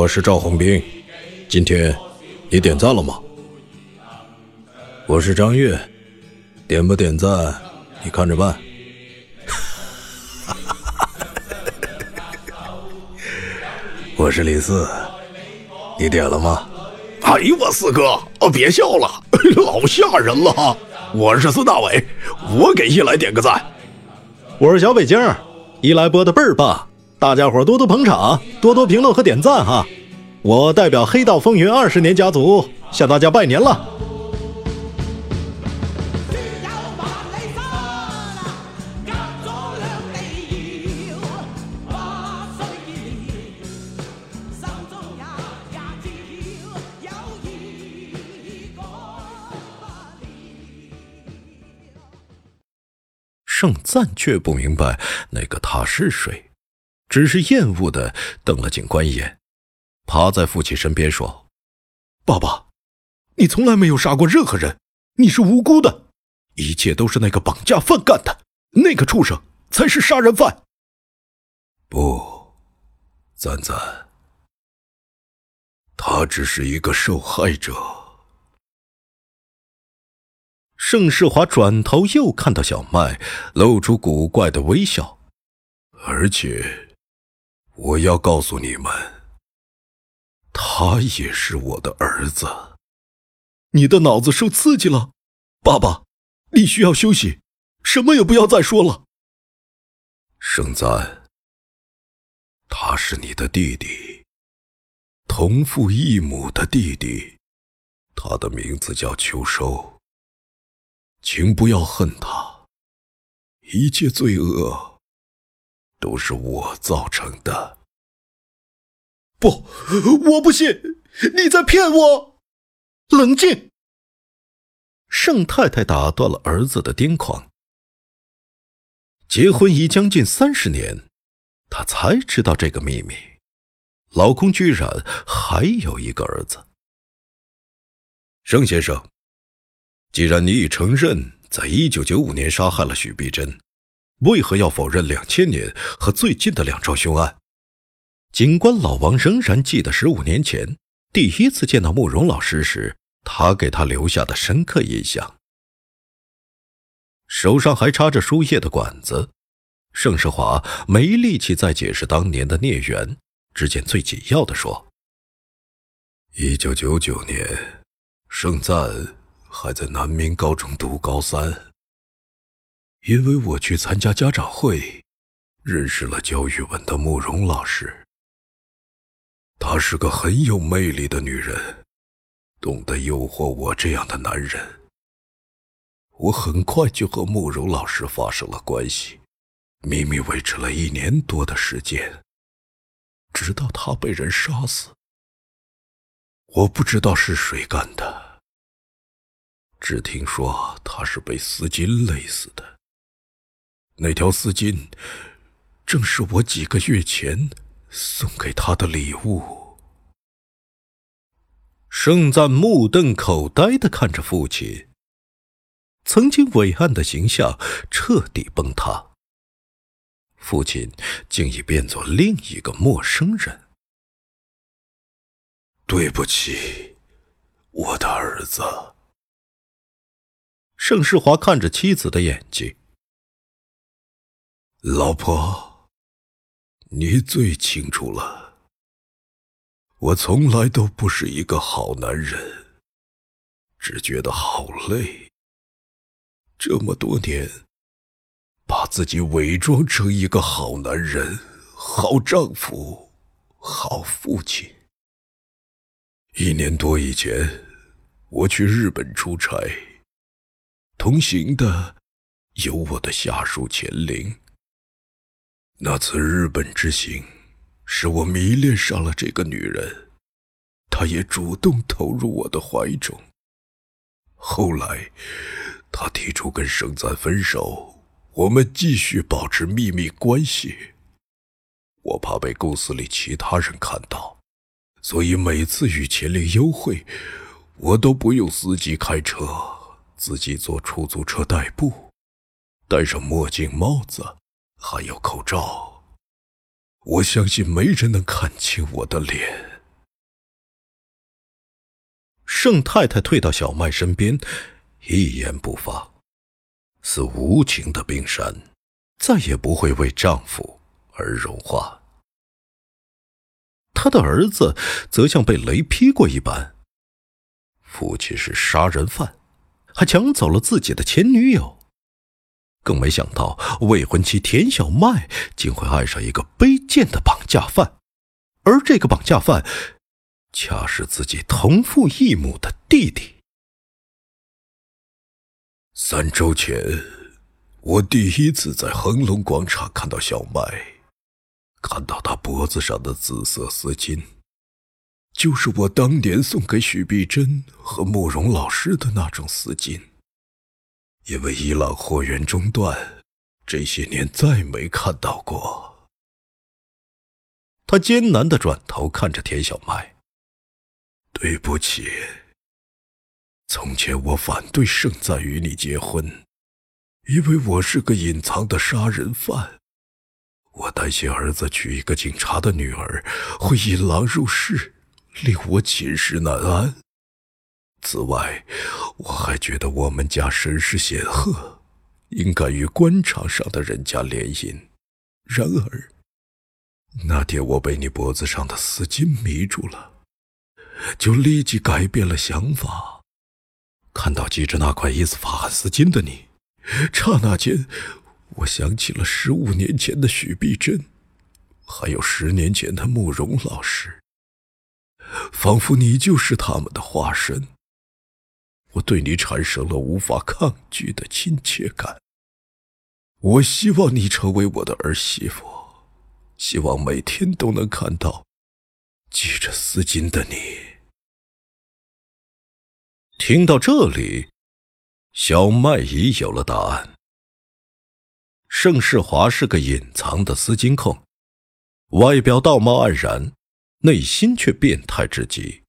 我是赵红兵，今天你点赞了吗？我是张悦，点不点赞你看着办。我是李四，你点了吗？哎呦我四哥，哦别笑了，老吓人了。我是孙大伟，我给一来点个赞。我是小北京，一来播的倍儿棒，大家伙多多捧场，多多评论和点赞哈。我代表黑道风云二十年家族向大家拜年了。盛赞却不明白那个他是谁，只是厌恶的瞪了警官一眼，趴在父亲身边说：“爸爸，你从来没有杀过任何人，你是无辜的，一切都是那个绑架犯干的，那个畜生才是杀人犯。”不，赞赞，他只是一个受害者。盛世华转头又看到小麦，露出古怪的微笑。而且，我要告诉你们，他也是我的儿子。你的脑子受刺激了，爸爸，你需要休息，什么也不要再说了。盛赞，他是你的弟弟，同父异母的弟弟，他的名字叫秋收。请不要恨他，一切罪恶都是我造成的。不，我不信，你在骗我！冷静。盛太太打断了儿子的癫狂。结婚已将近三十年，她才知道这个秘密，老公居然还有一个儿子。盛先生。既然你已承认在一九九五年杀害了许碧珍，为何要否认两千年和最近的两桩凶案？警官老王仍然记得十五年前第一次见到慕容老师时，他给他留下的深刻印象。手上还插着输液的管子，盛世华没力气再解释当年的孽缘，只见最紧要的说：“一九九九年，盛赞。”还在南明高中读高三，因为我去参加家长会，认识了教语文的慕容老师。她是个很有魅力的女人，懂得诱惑我这样的男人。我很快就和慕容老师发生了关系，秘密维持了一年多的时间，直到他被人杀死。我不知道是谁干的。只听说他是被丝巾勒死的。那条丝巾，正是我几个月前送给他的礼物。盛赞目瞪口呆的看着父亲，曾经伟岸的形象彻底崩塌。父亲竟已变作另一个陌生人。对不起，我的儿子。盛世华看着妻子的眼睛，老婆，你最清楚了。我从来都不是一个好男人，只觉得好累。这么多年，把自己伪装成一个好男人、好丈夫、好父亲。一年多以前，我去日本出差，同行的有我的下属钱玲。那次日本之行，使我迷恋上了这个女人，她也主动投入我的怀中。后来，她提出跟盛赞分手，我们继续保持秘密关系。我怕被公司里其他人看到。所以每次与钱玲幽会，我都不用司机开车，自己坐出租车代步，戴上墨镜、帽子，还有口罩。我相信没人能看清我的脸。盛太太退到小麦身边，一言不发，似无情的冰山，再也不会为丈夫而融化。他的儿子则像被雷劈过一般。父亲是杀人犯，还抢走了自己的前女友，更没想到未婚妻田小麦竟会爱上一个卑贱的绑架犯，而这个绑架犯，恰是自己同父异母的弟弟。三周前，我第一次在恒隆广场看到小麦。看到他脖子上的紫色丝巾，就是我当年送给许碧珍和慕容老师的那种丝巾。因为伊朗货源中断，这些年再没看到过。他艰难的转头看着田小麦：“对不起，从前我反对盛赞与你结婚，因为我是个隐藏的杀人犯。”我担心儿子娶一个警察的女儿会引狼入室，令我寝食难安。此外，我还觉得我们家身世显赫，应该与官场上的人家联姻。然而，那天我被你脖子上的丝巾迷住了，就立即改变了想法。看到系着那块伊斯法罕丝巾的你，刹那间。我想起了十五年前的许碧珍，还有十年前的慕容老师，仿佛你就是他们的化身。我对你产生了无法抗拒的亲切感。我希望你成为我的儿媳妇，希望每天都能看到系着丝巾的你。听到这里，小麦已有了答案。盛世华是个隐藏的丝巾控，外表道貌岸然，内心却变态至极。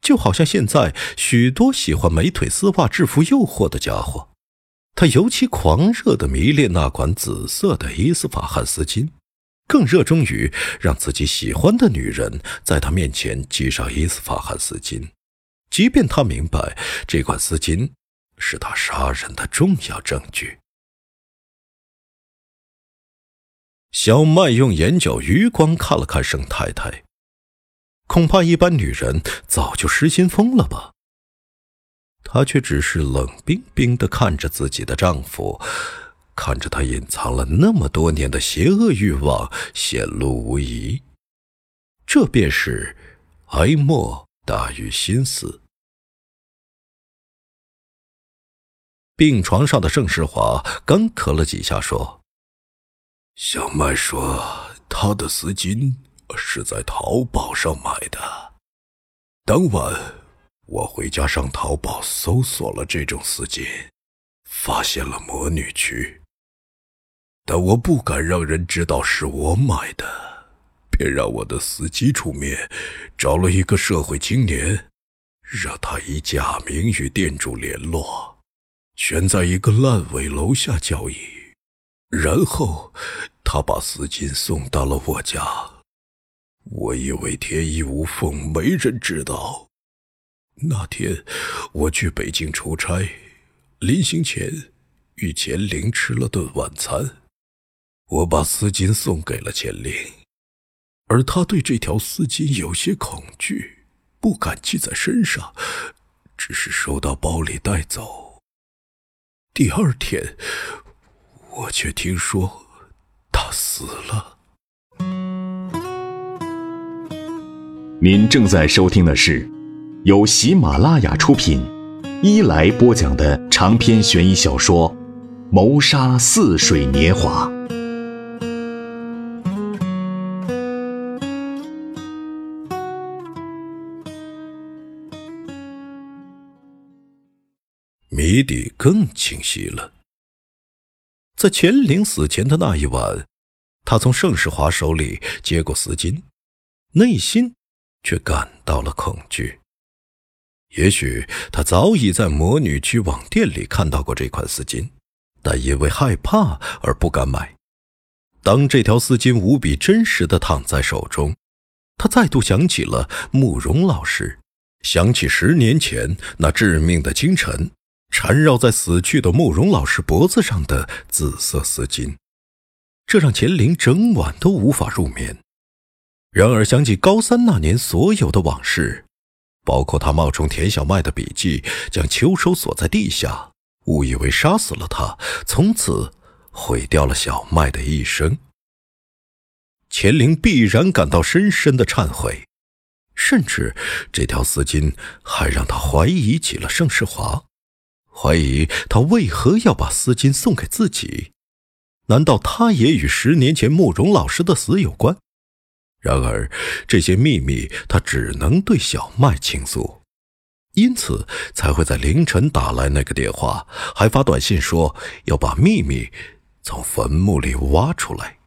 就好像现在许多喜欢美腿丝袜制服诱惑的家伙，他尤其狂热的迷恋那款紫色的伊斯法罕丝巾，更热衷于让自己喜欢的女人在他面前系上伊斯法罕丝巾，即便他明白这款丝巾是他杀人的重要证据。小麦用眼角余光看了看盛太太，恐怕一般女人早就失心疯了吧。她却只是冷冰冰的看着自己的丈夫，看着他隐藏了那么多年的邪恶欲望显露无遗，这便是哀莫大于心死。病床上的盛世华干咳了几下，说。小麦说：“他的丝巾是在淘宝上买的。当晚，我回家上淘宝搜索了这种丝巾，发现了魔女区。但我不敢让人知道是我买的，便让我的司机出面，找了一个社会青年，让他以假名与店主联络，选在一个烂尾楼下交易。”然后，他把丝巾送到了我家。我以为天衣无缝，没人知道。那天我去北京出差，临行前与钱玲吃了顿晚餐，我把丝巾送给了钱玲，而他对这条丝巾有些恐惧，不敢系在身上，只是收到包里带走。第二天，我却听说他死了。您正在收听的是由喜马拉雅出品、一来播讲的长篇悬疑小说《谋杀似水年华》。谜底更清晰了。在钱玲死前的那一晚，他从盛世华手里接过丝巾，内心。却感到了恐惧。也许他早已在魔女区网店里看到过这款丝巾，但因为害怕而不敢买。当这条丝巾无比真实的躺在手中，他再度想起了慕容老师，想起十年前那致命的清晨，缠绕在死去的慕容老师脖子上的紫色丝巾，这让钱玲整晚都无法入眠。然而，想起高三那年所有的往事，包括他冒充田小麦的笔记，将秋收锁在地下，误以为杀死了他，从此毁掉了小麦的一生。钱玲必然感到深深的忏悔，甚至这条丝巾还让他怀疑起了盛世华，怀疑他为何要把丝巾送给自己？难道他也与十年前慕容老师的死有关？然而，这些秘密他只能对小麦倾诉，因此才会在凌晨打来那个电话，还发短信说要把秘密从坟墓里挖出来。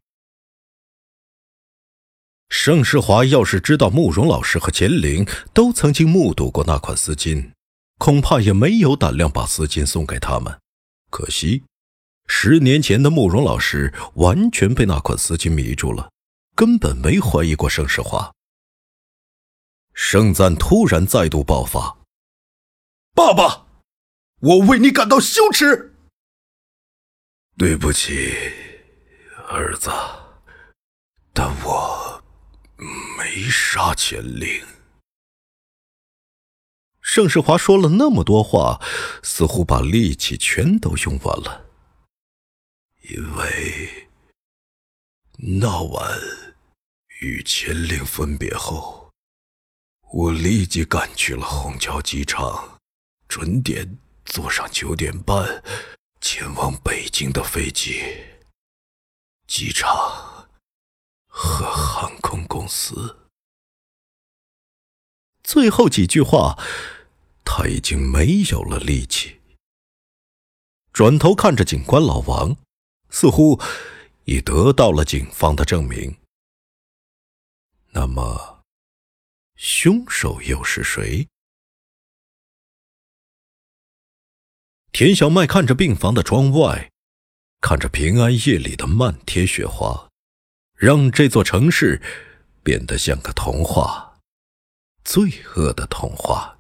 盛世华要是知道慕容老师和钱玲都曾经目睹过那款丝巾，恐怕也没有胆量把丝巾送给他们。可惜，十年前的慕容老师完全被那款丝巾迷住了。根本没怀疑过盛世华。盛赞突然再度爆发：“爸爸，我为你感到羞耻。对不起，儿子，但我没杀钱玲。”盛世华说了那么多话，似乎把力气全都用完了，因为那晚。与秦岭分别后，我立即赶去了虹桥机场，准点坐上九点半前往北京的飞机。机场和航空公司，最后几句话，他已经没有了力气。转头看着警官老王，似乎已得到了警方的证明。那么，凶手又是谁？田小麦看着病房的窗外，看着平安夜里的漫天雪花，让这座城市变得像个童话，罪恶的童话。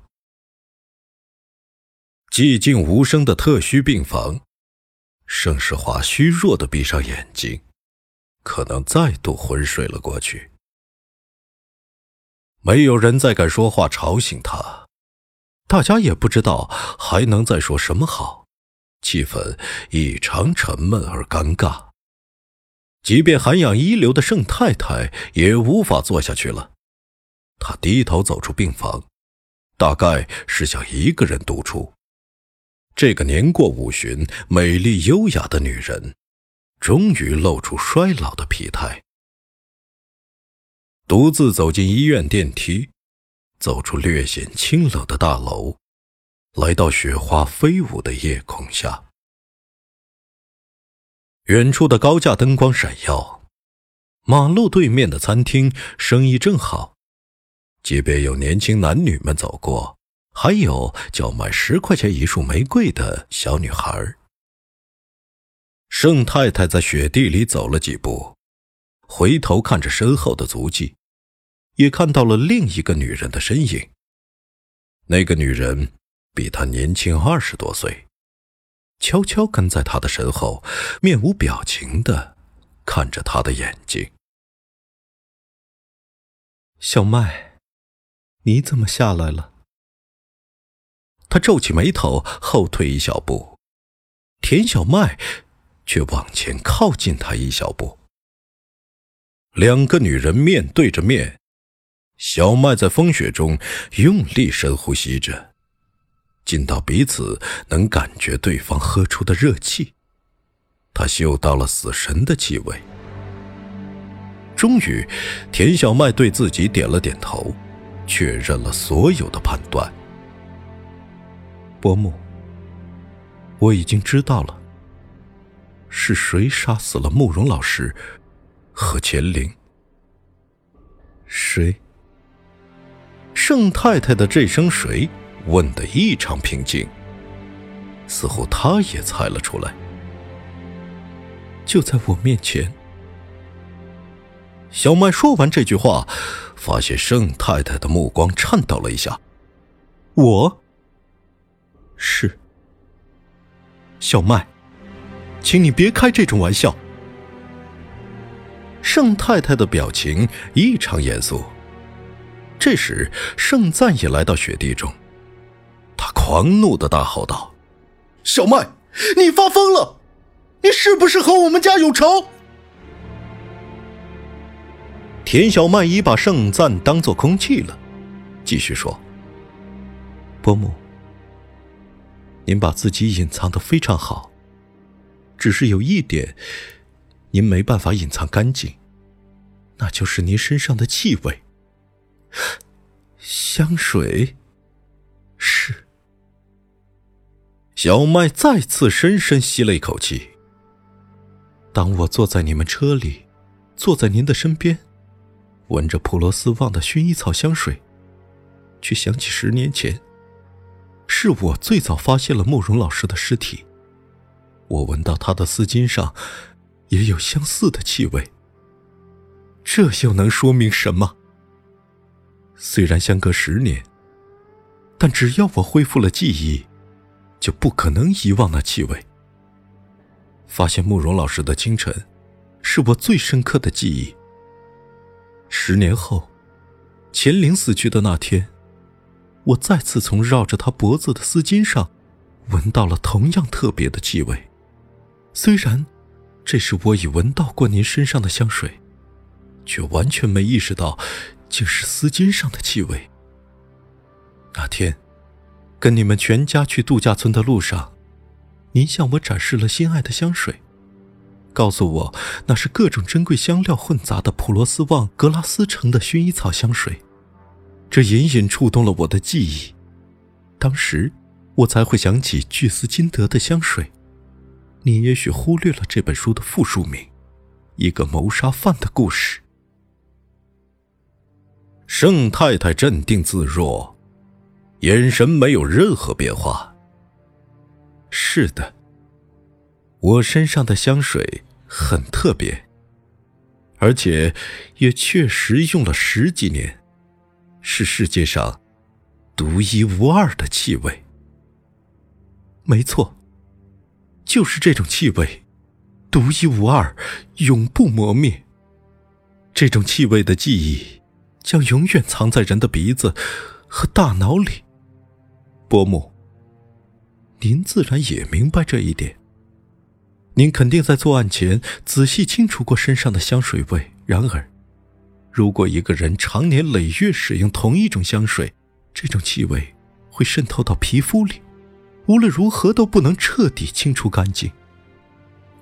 寂静无声的特需病房，盛世华虚弱的闭上眼睛，可能再度昏睡了过去。没有人再敢说话吵醒他，大家也不知道还能再说什么好，气氛异常沉闷而尴尬。即便涵养一流的盛太太也无法坐下去了，她低头走出病房，大概是想一个人独处。这个年过五旬、美丽优雅的女人，终于露出衰老的疲态。独自走进医院电梯，走出略显清冷的大楼，来到雪花飞舞的夜空下。远处的高架灯光闪耀，马路对面的餐厅生意正好，街边有年轻男女们走过，还有叫卖十块钱一束玫瑰的小女孩。盛太太在雪地里走了几步。回头看着身后的足迹，也看到了另一个女人的身影。那个女人比他年轻二十多岁，悄悄跟在他的身后，面无表情的看着他的眼睛。小麦，你怎么下来了？他皱起眉头，后退一小步。田小麦却往前靠近他一小步。两个女人面对着面。小麦在风雪中用力深呼吸着，近到彼此能感觉对方喝出的热气。他嗅到了死神的气味。终于，田小麦对自己点了点头，确认了所有的判断。伯母，我已经知道了，是谁杀死了慕容老师和钱玲？谁？盛太太的这声“谁”问得异常平静，似乎她也猜了出来。就在我面前。小麦说完这句话，发现盛太太的目光颤抖了一下。我是小麦，请你别开这种玩笑。盛太太的表情异常严肃。这时，盛赞也来到雪地中，他狂怒的大吼道：“小麦，你发疯了！你是不是和我们家有仇？”田小麦已把盛赞当做空气了，继续说：“伯母，您把自己隐藏的非常好，只是有一点，您没办法隐藏干净，那就是您身上的气味。”香水，是。小麦再次深深吸了一口气。当我坐在你们车里，坐在您的身边，闻着普罗斯旺的薰衣草香水，却想起十年前，是我最早发现了慕容老师的尸体。我闻到他的丝巾上也有相似的气味。这又能说明什么？虽然相隔十年，但只要我恢复了记忆，就不可能遗忘那气味。发现慕容老师的清晨，是我最深刻的记忆。十年后，钱玲死去的那天，我再次从绕着他脖子的丝巾上，闻到了同样特别的气味。虽然，这是我已闻到过您身上的香水，却完全没意识到。竟是丝巾上的气味。那天，跟你们全家去度假村的路上，您向我展示了心爱的香水，告诉我那是各种珍贵香料混杂的普罗斯旺格拉斯城的薰衣草香水。这隐隐触动了我的记忆，当时我才会想起巨斯金德的香水。你也许忽略了这本书的副书名，《一个谋杀犯的故事》。盛太太镇定自若，眼神没有任何变化。是的，我身上的香水很特别，而且也确实用了十几年，是世界上独一无二的气味。没错，就是这种气味，独一无二，永不磨灭。这种气味的记忆。将永远藏在人的鼻子和大脑里。伯母，您自然也明白这一点。您肯定在作案前仔细清除过身上的香水味。然而，如果一个人长年累月使用同一种香水，这种气味会渗透到皮肤里，无论如何都不能彻底清除干净。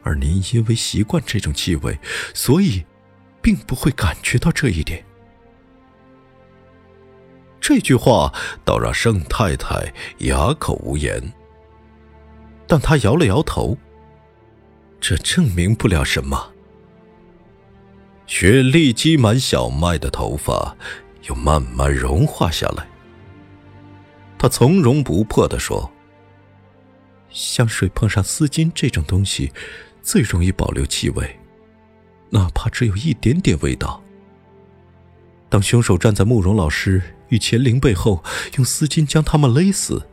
而您因为习惯这种气味，所以并不会感觉到这一点。这句话倒让盛太太哑口无言，但她摇了摇头。这证明不了什么。雪莉积满小麦的头发又慢慢融化下来。她从容不迫地说：“香水碰上丝巾这种东西，最容易保留气味，哪怕只有一点点味道。当凶手站在慕容老师与钱玲背后，用丝巾将他们勒死，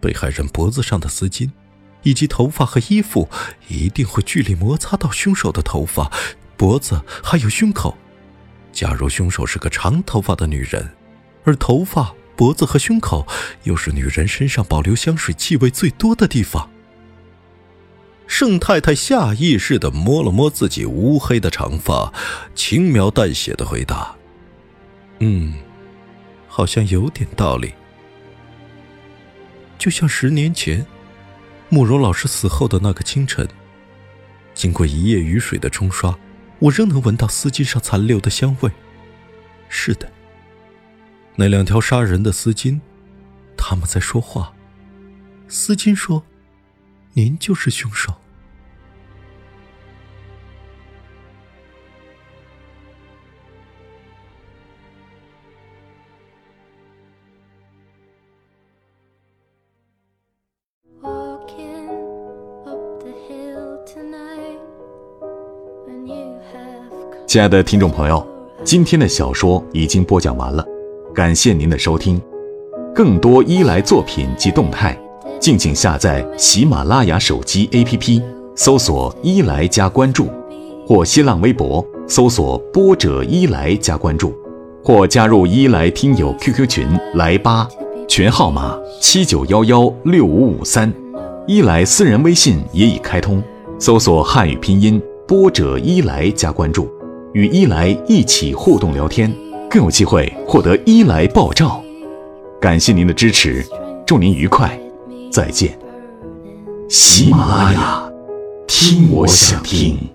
被害人脖子上的丝巾，以及头发和衣服，一定会剧烈摩擦到凶手的头发、脖子还有胸口。假如凶手是个长头发的女人，而头发、脖子和胸口又是女人身上保留香水气味最多的地方。盛太太下意识地摸了摸自己乌黑的长发，轻描淡写的回答：“嗯，好像有点道理。就像十年前，慕容老师死后的那个清晨，经过一夜雨水的冲刷。”我仍能闻到丝巾上残留的香味。是的，那两条杀人的丝巾，他们在说话。丝巾说：“您就是凶手。”亲爱的听众朋友，今天的小说已经播讲完了，感谢您的收听。更多伊莱作品及动态，敬请下载喜马拉雅手机 APP，搜索“伊莱”加关注，或新浪微博搜索“波者伊莱”加关注，或加入伊莱听友 QQ 群来吧，群号码七九幺幺六五五三，伊莱私人微信也已开通，搜索汉语拼音“波者伊莱”加关注。与伊莱一起互动聊天，更有机会获得伊莱爆照。感谢您的支持，祝您愉快，再见。喜马拉雅，听我想听。